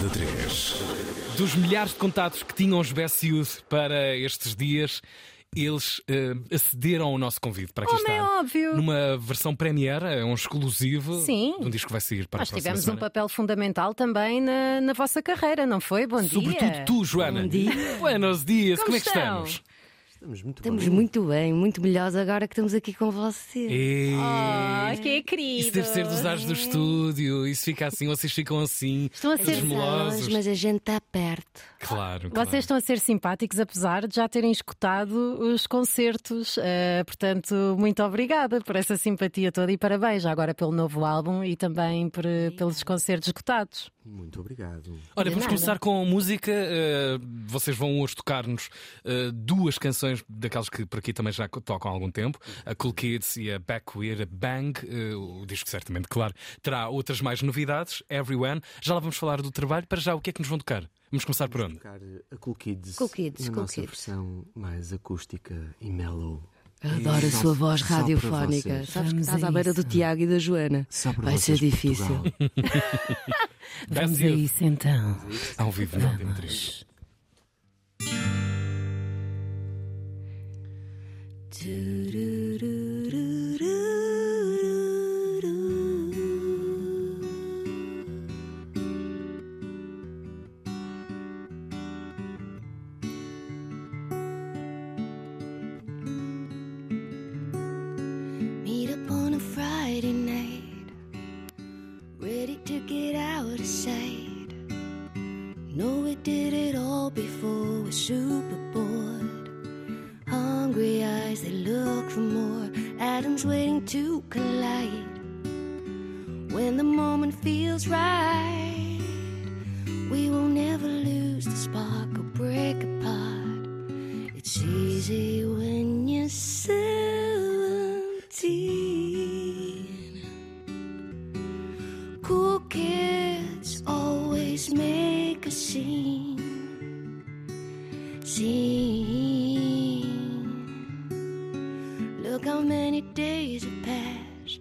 de 3. Dos milhares de contatos que tinham os Best Youth para estes dias, eles eh, acederam ao nosso convite para aqui Como é estar. óbvio. Numa versão premiere, é um exclusivo Sim. de um disco que vai sair para Nós a próxima tivemos um semana. papel fundamental também na, na vossa carreira, não foi? Bom dia. Sobretudo tu, Joana. Bom dia. Buenos dias, como, Como é que estão? estamos? Estamos muito Estamos bem. muito bem, muito melhores agora que estamos aqui com vocês. E... Ah, que querido. Isso deve ser dos ares do estúdio, isso fica assim, vocês ficam assim, Estão a ser- desmelosos. Mas a gente está perto. Claro, claro. Vocês estão a ser simpáticos, apesar de já terem escutado os concertos. Eh, portanto, muito obrigada por essa simpatia toda e parabéns agora pelo novo álbum e também por, pelos concertos escutados. Muito obrigado. Olha, vamos começar com música. eh, vocês vão hoje tocar-nos eh, duas canções daquelas que por aqui também já tocam há algum tempo: a Cool Kids e a Back Weird Bang. Eh, o disco, certamente, claro, terá outras mais novidades. Everyone. Já lá vamos falar do trabalho. Para já, o que é que nos vão tocar? Vamos começar por onde? Tocar a Cool Kids, Cool Kids, na Cool nossa Kids. versão mais acústica e mellow. Adoro a sua voz radiofónica. Sabes que estás à beira do Tiago e da Joana. Só para Vai ser difícil. Vamos a isso então. Ao vivo, não tem. Meet did it all before, we're super bored. Hungry eyes, they look for more. Atoms waiting to collide. When the moment feels right, we will never lose the spark or break apart. It's easy Look how many days have passed.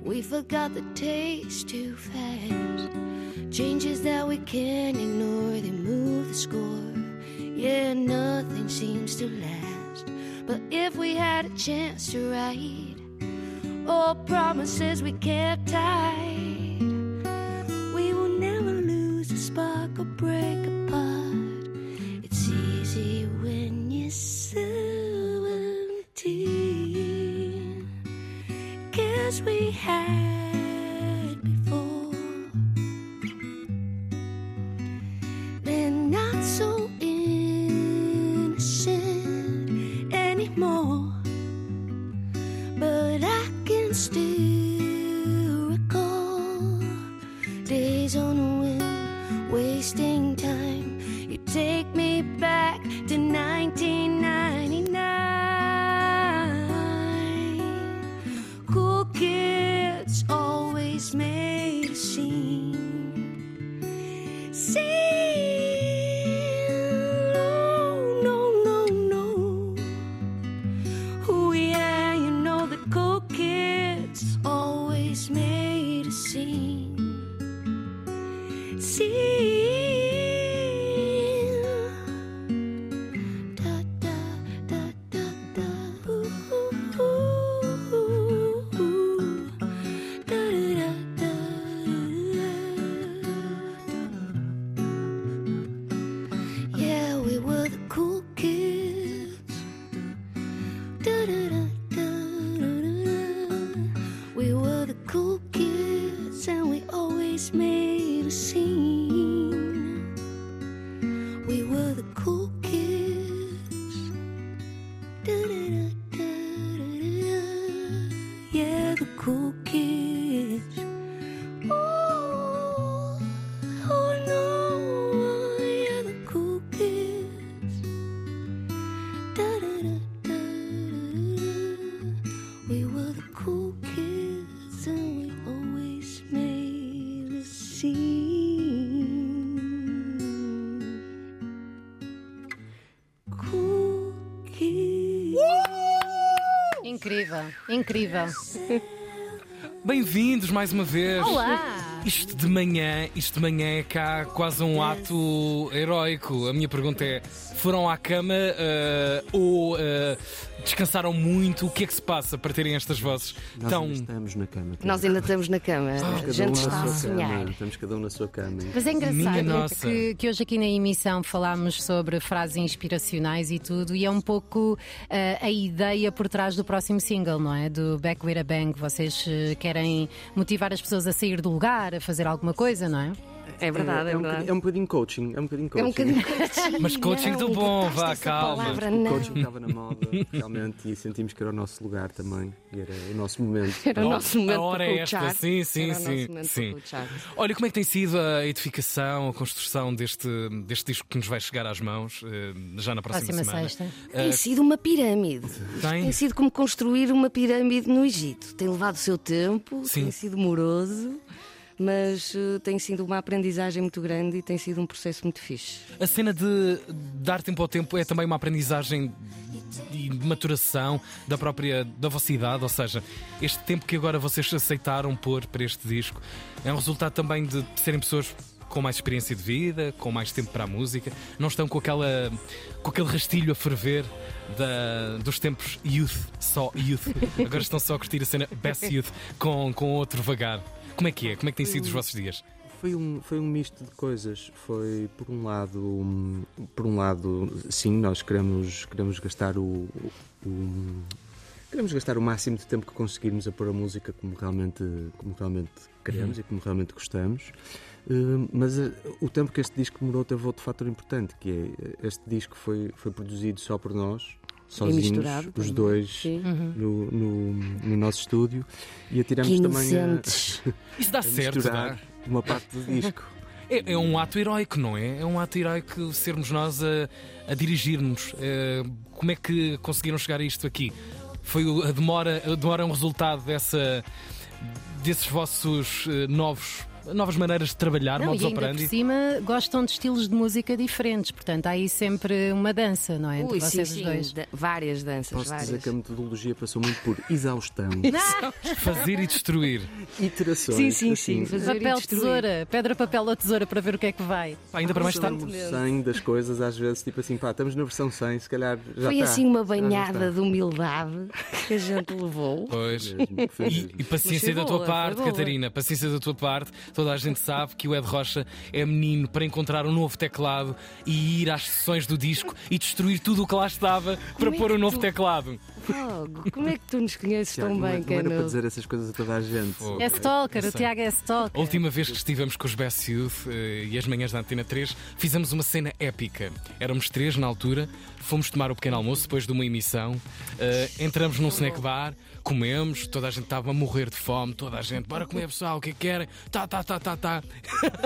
We forgot the taste too fast. Changes that we can't ignore, they move the score. Yeah, nothing seems to last. But if we had a chance to write all promises we kept tight, me. Incrível, incrível. Bem-vindos mais uma vez. Olá! Isto de manhã, isto de manhã é cá quase um ato heroico. A minha pergunta é: foram à cama eh, ou eh, descansaram muito? O que é que se passa para terem estas vozes Nós tão. ainda estamos na cama. Nós ainda estamos na cama. A cada um gente na está a sua cama. sonhar. Estamos cada um na sua cama. Mas é Minha engraçado nossa. que, que hoje aqui na emissão falámos sobre frases inspiracionais e tudo, e é um pouco eh, a ideia por trás do próximo single, não é? Do Back with a Bang. Vocês eh, querem motivar as pessoas a sair do lugar, a fazer alguma coisa, não é? É verdade, é, é, um verdade. bocadinho, é um bocadinho coaching. É um bocadinho É um coaching. bocadinho coaching. Mas coaching não, do bom, vá, calma. Palavra, O coaching estava na moda, realmente, e sentimos que era o nosso lugar também. E era o nosso momento. Era o nosso momento a hora para é esta, sim, sim, Era o nosso sim. momento sim. Olha, como é que tem sido a edificação, a construção deste, deste disco que nos vai chegar às mãos eh, já na próxima, Próxima semana? sexta. Tem sido uma pirâmide. Tem? Tem sido como construir uma pirâmide no Egito. Tem levado o seu tempo, Sim. tem sido moroso, mas eh, tem sido uma aprendizagem muito grande e tem sido um processo muito fixe. A cena de dar tempo ao tempo é também uma aprendizagem de maturação da própria da vossa idade, ou seja, este tempo que agora vocês aceitaram pôr para este disco é um resultado também de serem pessoas com mais experiência de vida, com mais tempo para a música, não estão com aquela com aquele rastilho a ferver da- dos tempos youth, só youth. Agora estão só a curtir a cena best youth com, com outro vagar. Como é que é? Como é que têm sido os vossos dias? Foi um, foi um misto de coisas. Foi, por um lado, um, por um lado, sim, nós queremos, queremos gastar o, o- queremos gastar o máximo de tempo que conseguirmos a pôr a música como realmente, como realmente queremos e como realmente gostamos. Uh, mas uh, o tempo que este disco demorou teve outro fator importante, que é uh, este disco foi, foi produzido só por nós, sozinhos, os também. dois, no, no, no nosso estúdio, e atiramos Que também a. Isso dá a certo, misturar dá? uma parte do disco. É, é um ato heroico, não é? É um ato heroico sermos nós a, a dirigir-nos. Eh, como é que conseguiram chegar a isto aqui? Foi a demora, a demora é um resultado dessa, desses vossos eh, novos, novas maneiras de trabalhar, Não, modus e ainda por operandi? cima gostam de estilos de música diferentes, portanto há aí sempre uma dança, não é? Entre Ui, sim, vocês os sim. dois. da- várias danças, Posso várias. dizer que a metodologia passou muito por exaustão, Fazer e destruir. iterações. Sim, sim, assim, sim. Fazer e Papel, tesoura, pedra, papel ou tesoura para ver o que é que vai. Pá, ainda para mais tarde. no 100 das coisas, às vezes, tipo assim, pá, estamos na versão 100, se calhar já Foi está. assim uma banhada de humildade que a gente levou. Pois. E, mesmo. e paciência da tua boa, parte. Catarina, paciência da tua parte. Toda a gente sabe que o Ed Rocha é menino para encontrar um novo teclado e ir às sessões do disco e destruir tudo o que lá estava para é pôr um novo tu- teclado. Fogo, como é que tu nos conheces Tiago, tão não, bem, não era para Cano? dizer essas coisas a toda a gente. Fogo. É stalker, o. Tiago é stalker. A última vez que estivemos com os Best Youth eh, e as manhãs da Antena 3, fizemos uma cena épica. Éramos três na altura, fomos tomar o pequeno almoço depois de uma emissão, eh, entramos num snack bar, comemos, toda a gente estava a morrer de fome, toda a gente, bora comer pessoal, o que é que querem? Tá, tá, tá, tá, tá.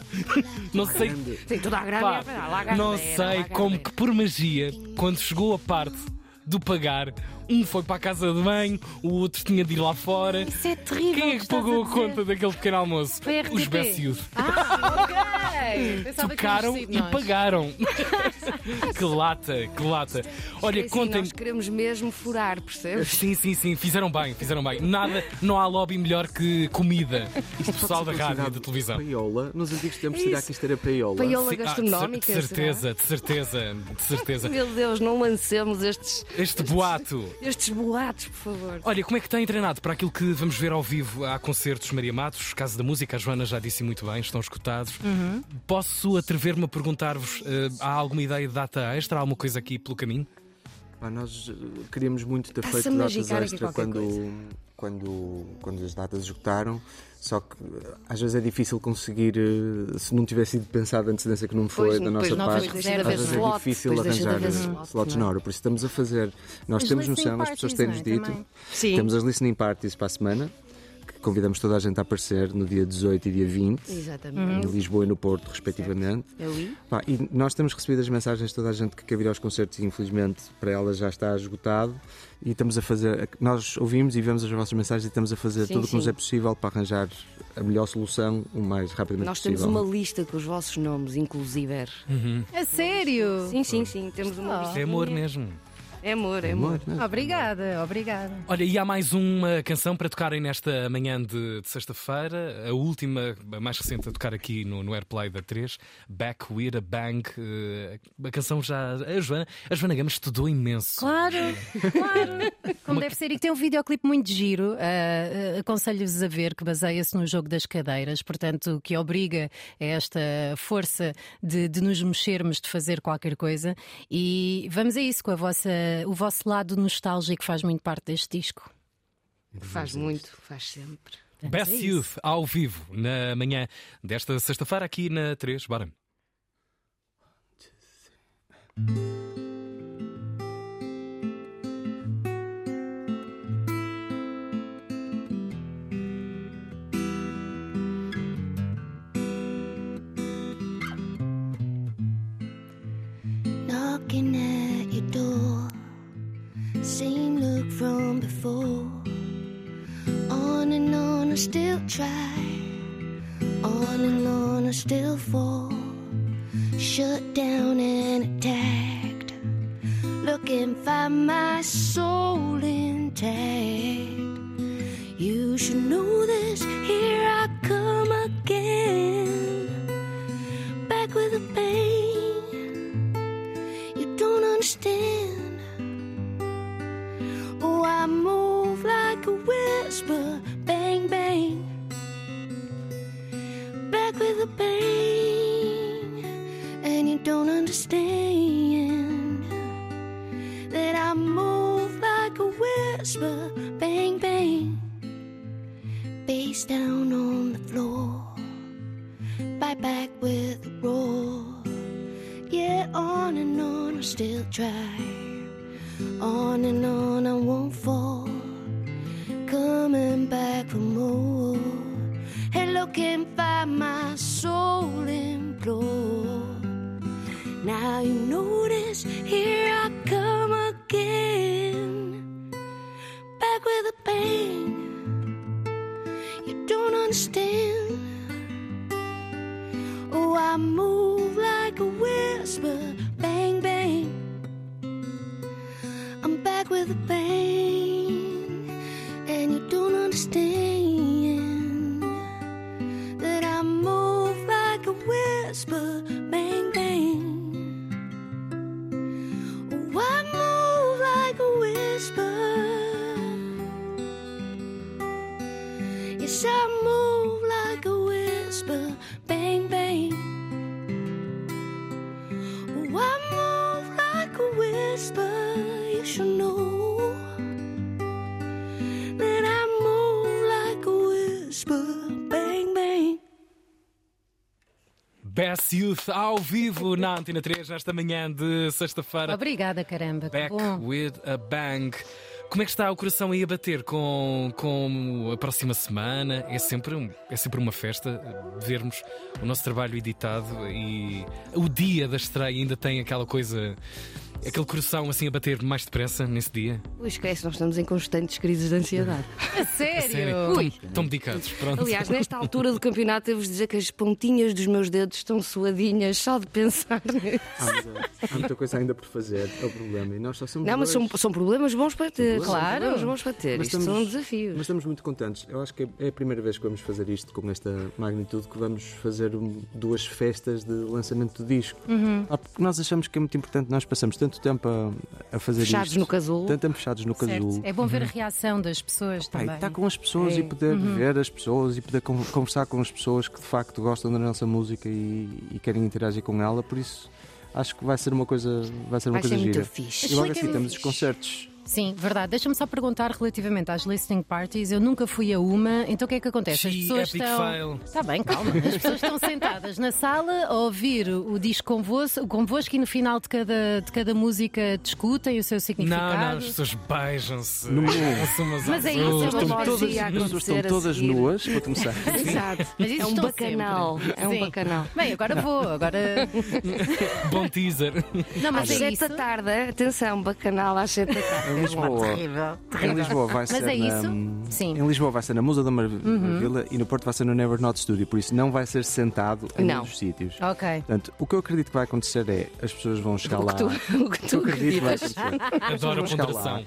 Não sei. Sim, toda a grande. Pá, não sei como que por magia, quando chegou a parte do pagar, um foi para a casa de banho, o outro tinha de ir lá fora. Isso é terrível. Quem é que pagou a dizer. conta daquele pequeno almoço? A. Os Best Youth. Ah, ok. Que Tocaram e nós. pagaram. que lata, que lata. Olha, contem. Nós queremos mesmo furar, percebes? Sim, sim, sim, fizeram bem, fizeram bem. Nada, não há lobby melhor que comida. O pessoal da rádio e da televisão. Paiola. Nos antigos tempos, será que isto era paiola? Paiola Sim, ah, de gastronómica. de certeza, de certeza, de certeza. será? Meu Deus, não lancemos estes, Este boato. estes boatos, por favor. Olha, como é que têm treinado para aquilo que vamos ver ao vivo? Há concertos Maria Matos, Casa da Música, a Joana já disse muito bem, estão escutados. Posso atrever-me a perguntar-vos: eh, há alguma ideia de data extra? Há alguma coisa aqui pelo caminho? Pá, nós eh, queríamos muito ter feito a datas extra quando, quando, quando as datas esgotaram. Só que eh, às vezes é difícil conseguir, se não tivesse sido pensado antes dessa que não foi Pois, da nossa parte, às vezes é difícil arranjar eh, slot, slots não é? na hora. Por isso estamos a fazer. Nós As temos noção, as pessoas têm-nos é? dito. Também. Temos as listening parties para a semana, convidamos toda a gente a aparecer no dia 18 e dia 20, exatamente. em Lisboa e no Porto, respectivamente. Eu. Pá, e nós temos recebido as mensagens de toda a gente que quer vir aos concertos e infelizmente para ela já está esgotado e estamos a fazer, nós ouvimos e vemos as vossas mensagens e estamos a fazer Sim, tudo o que nos é possível para arranjar a melhor solução o mais rapidamente Nós temos possível. uma lista com os vossos nomes, inclusive. A sério? Sim, sim, sim. Temos uma Oh. lista. É amor mesmo. É amor, é amor. Amor, não é? Obrigada, obrigada. Olha, e há mais uma canção para tocarem nesta manhã de, de sexta-feira, a última, a mais recente a tocar aqui no, no Airplay da 3, Back with a Bang. Eh, a canção já. A Joana, a Joana Gama estudou imenso. Claro, claro. Como deve ser. E tem um videoclipe muito giro. ah, ah, Aconselho-vos a ver, que baseia-se no jogo das cadeiras, portanto, que obriga a esta força de, de nos mexermos, de fazer qualquer coisa. E vamos a isso, com a vossa, o vosso lado nostálgico faz muito parte deste disco. Faz muito, faz sempre. Best isso. Youth ao vivo na manhã desta sexta-feira aqui na 3. Bora. knocking before. On and on, I still try. On and on, I still fall. Shut down and attacked. Looking for my soul intact. You should know try. On and on, I won't fall. Coming back for more. And looking for my soul implore. Now you notice, here I come again. Back with a bang. You don't understand. Oh, I move like a whisper, with a bang, and you don't understand that I move like a whisper, Best Youth ao vivo na Antena 3 nesta manhã de sexta-feira. Obrigada, caramba. Back with a Bang. Como é que está o coração aí a bater com, com a próxima semana? É sempre, um- é sempre uma festa eh, vermos o nosso trabalho editado e o dia da estreia ainda tem aquela coisa, aquele coração assim a bater mais depressa nesse dia. Ui, esquece, nós estamos em constantes crises de ansiedade. A sério? Sério? Ui. Estão dedicados, pronto. Aliás, nesta altura do campeonato, devo dizer que as pontinhas dos meus dedos estão suadinhas só de pensar nisso. Há muita, há muita coisa ainda por fazer, é o problema. E nós só somos Não, mas são, são problemas bons para ter. Claro. São problemas bons para ter. Mas Isto estamos- são desafios. Mas estamos muito contentes. Eu acho que é a primeira vez que vamos fazer isto com esta magnitude, que vamos fazer duas festas de lançamento do disco. Uhum. Ah, porque nós achamos que é muito importante, nós passamos tanto tempo a, a fazer Fechados isto. no casulo. Tanto tempo fechados no Certo. casulo. É bom ver a reação das pessoas e também. estar com as pessoas É. e poder Uhum. ver as pessoas e poder con- conversar com as pessoas que de facto gostam da nossa música e, e querem interagir com ela, por isso acho que vai ser uma coisa, vai ser uma Vai ser coisa muito gira. fixe. E logo assim temos os concertos. Sim, verdade. Deixa-me só perguntar relativamente às listening parties. Eu nunca fui a uma, então o que é que acontece? As pessoas epic estão. fail. Está bem, calma. As pessoas estão sentadas na sala a ouvir o disco convosco, convosco e no final de cada, de cada música discutem o seu Não, significado. não, as pessoas beijam-se. No às Mas é isso, é uma todas, estão todas nuas, para começar. Exato. Mas isso É um estão bacanal. sempre. É um Sim. bacanal. Bem, agora vou. Agora. Bom teaser. Não, Às mas é sete isso. da tarde, atenção, bacanal às sete da tarde. É Em Lisboa, Terrível. em Lisboa vai Mas ser é na, isso? Sim. Uhum. Em Lisboa vai ser na Musa da Mar- Maravilha e no Porto vai ser no Never Not Studio, por isso não vai ser sentado em Não. outros sítios. Ok. Portanto, o que eu acredito que vai acontecer é as pessoas vão chegar O lá. que tu, o que tu vai acreditas. Adoro a ponderação.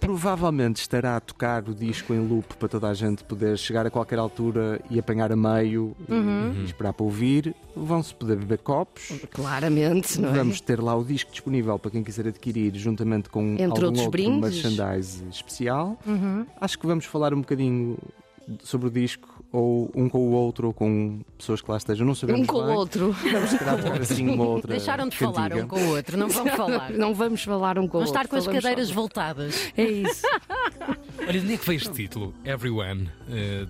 Provavelmente estará a tocar o disco em loop para toda a gente poder chegar a qualquer altura e apanhar a meio Uhum. e esperar para ouvir. Vão-se poder beber copos. Claramente, não é? Vamos ter lá o disco disponível para quem quiser adquirir, juntamente com Entre algum outros outro brindes. merchandise especial. Uhum. Acho que vamos falar um bocadinho sobre o disco, ou um com o outro, ou com pessoas que lá estejam. Não sabemos Um com o outro. Vamos se calhar tocar assim uma outra Deixaram de falar cantiga. um com o outro, não vão falar. Não vamos falar um com o outro. estar com as cadeiras só- voltadas. É isso. Olha, de onde é que veio este título? Everyone. Eh,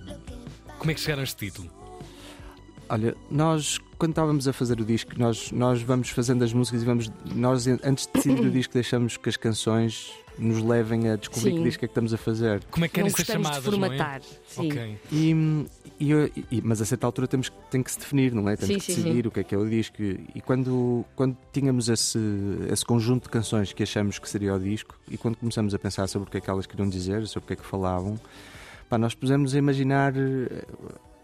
como é que chegaram a este título? Olha, nós quando estávamos a fazer o disco, nós, nós vamos fazendo as músicas e vamos. Nós, antes de decidir o disco, deixamos que as canções nos levem a descobrir Sim. que disco é que estamos a fazer. Como é que Não querem ser gostamos chamadas, de formatar. não é? Sim. Ok. E, e eu- e- mas a certa altura temos que, tem que se definir, não é? Temos Sim, que sim, decidir o que é que é o disco. E quando, quando tínhamos esse, esse conjunto de canções que achamos que seria o disco, e quando começamos a pensar sobre o que é que elas queriam dizer, sobre o que é que falavam, pá, nós pusemos a imaginar.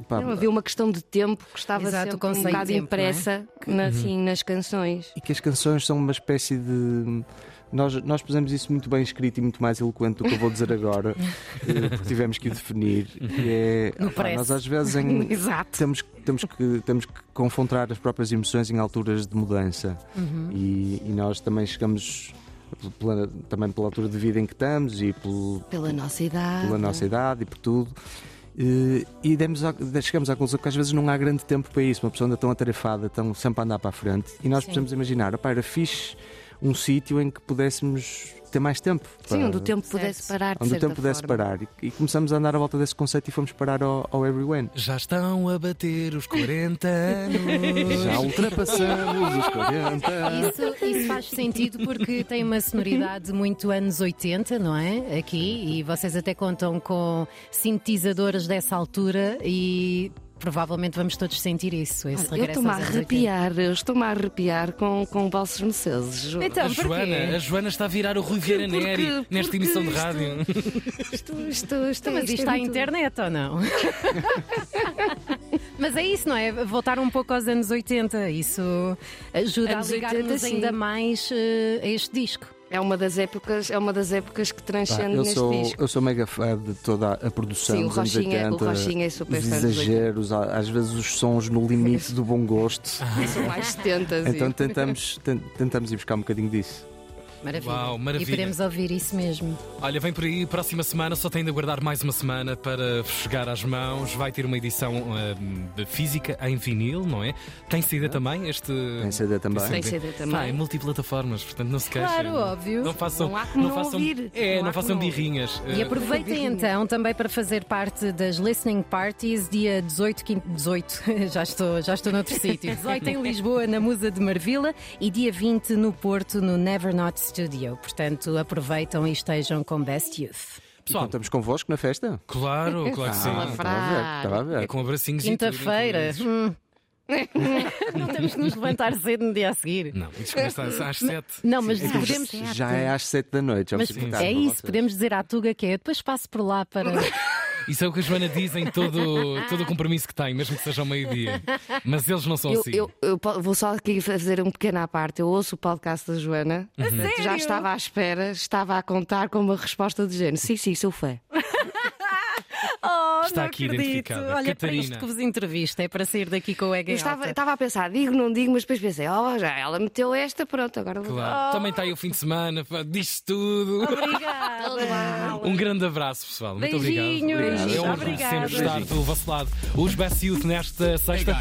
Pá, Não, havia uma questão de tempo que estava Exato, sempre um bocado tempo, impressa na- assim, nas canções. e que as canções são uma espécie de. Nós, nós pusemos isso muito bem escrito e muito mais eloquente do que eu vou dizer agora, eh, porque tivemos que o definir. Que é, press. nós às vezes em, Exato. temos, temos, que, temos que confrontar as próprias emoções em alturas de mudança. E, e nós também chegamos, pela- também pela altura de vida em que estamos e pelo- Pela nossa idade. pela nossa idade e por tudo. Eh, E demos a- chegamos à conclusão que às vezes não há grande tempo para isso. Uma pessoa anda tão atarefada, tão sempre a andar para a frente. E nós Sim. precisamos imaginar, opá, era fixe um sítio em que pudéssemos ter mais tempo. Sim, para- onde o tempo pudesse Certo. parar. De onde o tempo pudesse forma. parar. E, e começamos a andar à volta desse conceito e fomos parar ao, ao Everyone. Já estão a bater os 40 anos. Já ultrapassamos os 40. Isso, isso faz sentido porque tem uma sonoridade muito anos 80, não é? Aqui, e vocês até contam com sintetizadoras dessa altura e provavelmente vamos todos sentir isso. Esse Eu regresso estou-me a aos anos 80. arrepiar, eu estou-me a arrepiar com, com valsos mercedes. Então, a? Joana, a Joana está a virar o Rui Vieira Porque- Neri nesta porque emissão de rádio. Isto, isto, Então, mas isto isto é está à internet ou não? mas é isso, não é? Voltar um pouco aos anos 80. Isso ajuda Anos a 80, ligar-nos ainda mais eh, a este disco. É uma das épocas, é uma das épocas que Pá, transcende eu, neste sou, disco. eu sou mega fã de toda a produção Sim, dos anos Rochinha- o 80, Rochinha é super os 80. exageros, às vezes os sons no limite do bom gosto. São mais 70. sim. Então tentamos, ten- tentamos ir buscar um bocadinho disso. Maravilha. Uau, maravilha. E podemos ouvir isso mesmo. Olha, vem por aí, próxima semana, só tem de aguardar mais uma semana para chegar às mãos. Vai ter uma edição de física em vinil, não é? Tem CD também? Este. Tem CD também. Tem CD também. Pá, em multiplataformas, portanto não se queixem. Claro, óbvio. Não façam, Não há como não façam, ouvir. É, Não não, façam birrinhas. E Eh, aproveitem então também para fazer parte das listening parties dia 18, quin- 18 já estou, já estou noutro sítio. 18 em Lisboa, na Musa de Marvila e dia 20 no Porto, no Never Not Studio. Portanto, aproveitam e estejam com Best Youth. E Pessoal, contamos convosco na festa? claro, claro que sim. Ah, estava a ver, estava a É ver. com abracinhos e tudo, Quinta-feira. hum. Não temos que nos levantar cedo no dia a seguir. Não, isso começa às, às sete. Não, mas Então, podemos. Já é às 7 da noite. já Mas para é isso, podemos dizer à Tuga que é. Depois passo por lá para. Isso é o que a Joana diz em todo, todo o compromisso que tem, mesmo que seja ao meio-dia. Mas eles não são Eu, assim. eu- eu vou só aqui fazer um pequeno à parte. Eu ouço o podcast da Joana. Portanto, Já estava à espera, estava a contar com uma resposta de género. Sim, sim, sou fã. Oh, Está aqui acredito. identificada. Olha, para Catarina. isto que vos entrevista, é para sair daqui com o ego Eu estava, estava a pensar, digo, não digo, mas depois pensei, oh, já ela meteu esta, pronto, agora vou. Claro. Também está aí o fim de semana, pá, diz tudo. Obrigada. Um grande abraço, pessoal. Muito Beijinhos. obrigado. É um Obrigada. sempre estar do vosso lado. Os Best Youth nesta sexta.